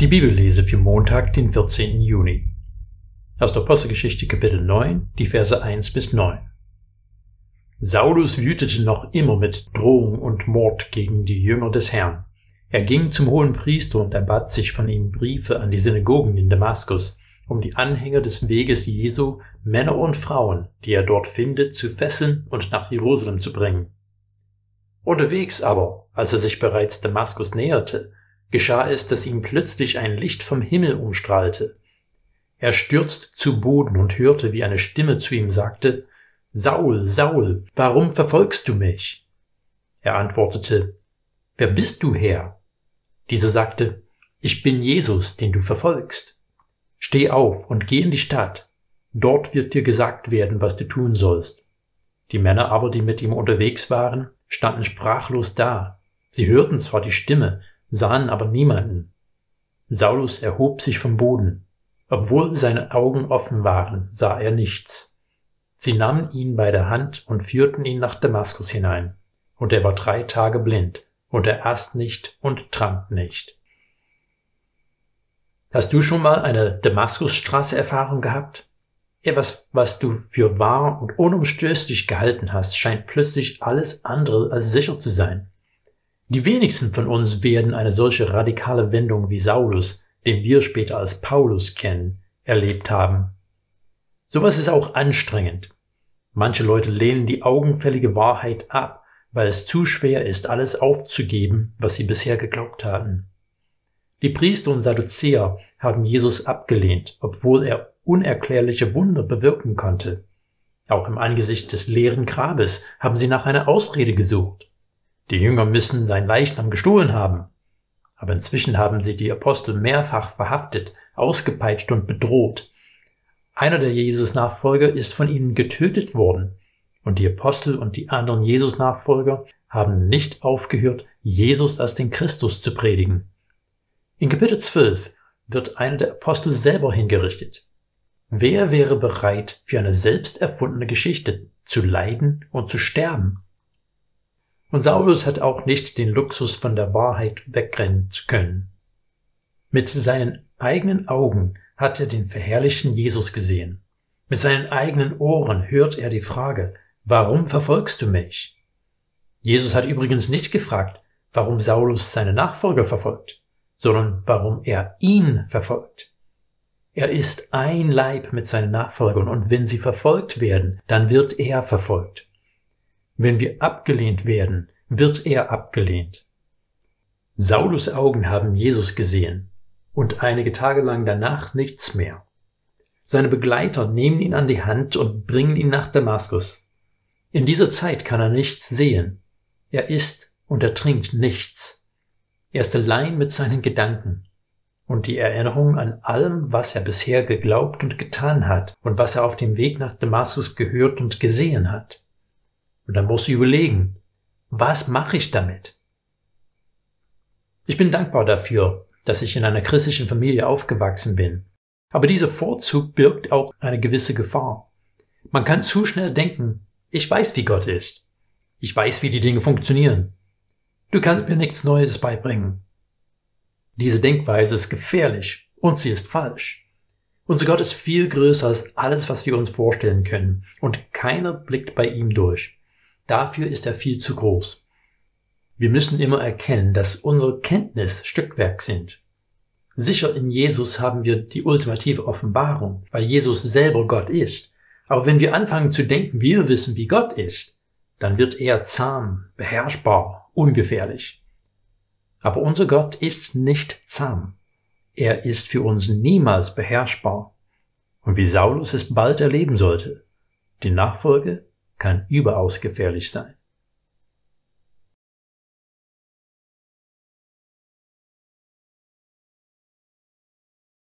Die Bibellese für Montag, den 14. Juni. Aus der Apostelgeschichte Kapitel 9, die Verse 1 bis 9. Saulus wütete noch immer mit Drohung und Mord gegen die Jünger des Herrn. Er ging zum hohen Priester und erbat sich von ihm Briefe an die Synagogen in Damaskus, um die Anhänger des Weges Jesu, Männer und Frauen, die er dort findet, zu fesseln und nach Jerusalem zu bringen. Unterwegs aber, als er sich bereits Damaskus näherte, geschah es, dass ihm plötzlich ein Licht vom Himmel umstrahlte. Er stürzte zu Boden und hörte, wie eine Stimme zu ihm sagte, Saul, Saul, warum verfolgst du mich? Er antwortete, Wer bist du, Herr? Dieser sagte, Ich bin Jesus, den du verfolgst. Steh auf und geh in die Stadt. Dort wird dir gesagt werden, was du tun sollst. Die Männer aber, die mit ihm unterwegs waren, standen sprachlos da. Sie hörten zwar die Stimme, sahen aber niemanden. Saulus erhob sich vom Boden. Obwohl seine Augen offen waren, sah er nichts. Sie nahmen ihn bei der Hand und führten ihn nach Damaskus hinein. Und er war drei Tage blind, und er aß nicht und trank nicht. Hast du schon mal eine Damaskusstraße-Erfahrung gehabt? Etwas, was du für wahr und unumstößlich gehalten hast, scheint plötzlich alles andere als sicher zu sein. Die wenigsten von uns werden eine solche radikale Wendung wie Saulus, den wir später als Paulus kennen, erlebt haben. Sowas ist auch anstrengend. Manche Leute lehnen die augenfällige Wahrheit ab, weil es zu schwer ist, alles aufzugeben, was sie bisher geglaubt hatten. Die Priester und Sadduzäer haben Jesus abgelehnt, obwohl er unerklärliche Wunder bewirken konnte. Auch im Angesicht des leeren Grabes haben sie nach einer Ausrede gesucht. Die Jünger müssen sein Leichnam gestohlen haben. Aber inzwischen haben sie die Apostel mehrfach verhaftet, ausgepeitscht und bedroht. Einer der Jesus-Nachfolger ist von ihnen getötet worden. Und die Apostel und die anderen Jesus-Nachfolger haben nicht aufgehört, Jesus als den Christus zu predigen. In Kapitel 12 wird einer der Apostel selber hingerichtet. Wer wäre bereit, für eine selbst erfundene Geschichte zu leiden und zu sterben? Und Saulus hat auch nicht den Luxus von der Wahrheit wegrennen zu können. Mit seinen eigenen Augen hat er den verherrlichten Jesus gesehen. Mit seinen eigenen Ohren hört er die Frage, warum verfolgst du mich? Jesus hat übrigens nicht gefragt, warum Saulus seine Nachfolger verfolgt, sondern warum er ihn verfolgt. Er ist ein Leib mit seinen Nachfolgern und wenn sie verfolgt werden, dann wird er verfolgt. Wenn wir abgelehnt werden, wird er abgelehnt. Saulus Augen haben Jesus gesehen und einige Tage lang danach nichts mehr. Seine Begleiter nehmen ihn an die Hand und bringen ihn nach Damaskus. In dieser Zeit kann er nichts sehen. Er isst und er trinkt nichts. Er ist allein mit seinen Gedanken. Und die Erinnerung an allem, was er bisher geglaubt und getan hat und was er auf dem Weg nach Damaskus gehört und gesehen hat. Und dann musst du überlegen, was mache ich damit? Ich bin dankbar dafür, dass ich in einer christlichen Familie aufgewachsen bin. Aber dieser Vorzug birgt auch eine gewisse Gefahr. Man kann zu schnell denken, ich weiß, wie Gott ist. Ich weiß, wie die Dinge funktionieren. Du kannst mir nichts Neues beibringen. Diese Denkweise ist gefährlich und sie ist falsch. Unser Gott ist viel größer als alles, was wir uns vorstellen können, und keiner blickt bei ihm durch. Dafür ist er viel zu groß. Wir müssen immer erkennen, dass unsere Kenntnis Stückwerk sind. Sicher in Jesus haben wir die ultimative Offenbarung, weil Jesus selber Gott ist. Aber wenn wir anfangen zu denken, wir wissen, wie Gott ist, dann wird er zahm, beherrschbar, ungefährlich. Aber unser Gott ist nicht zahm. Er ist für uns niemals beherrschbar. Und wie Saulus es bald erleben sollte, die Nachfolge kann überaus gefährlich sein.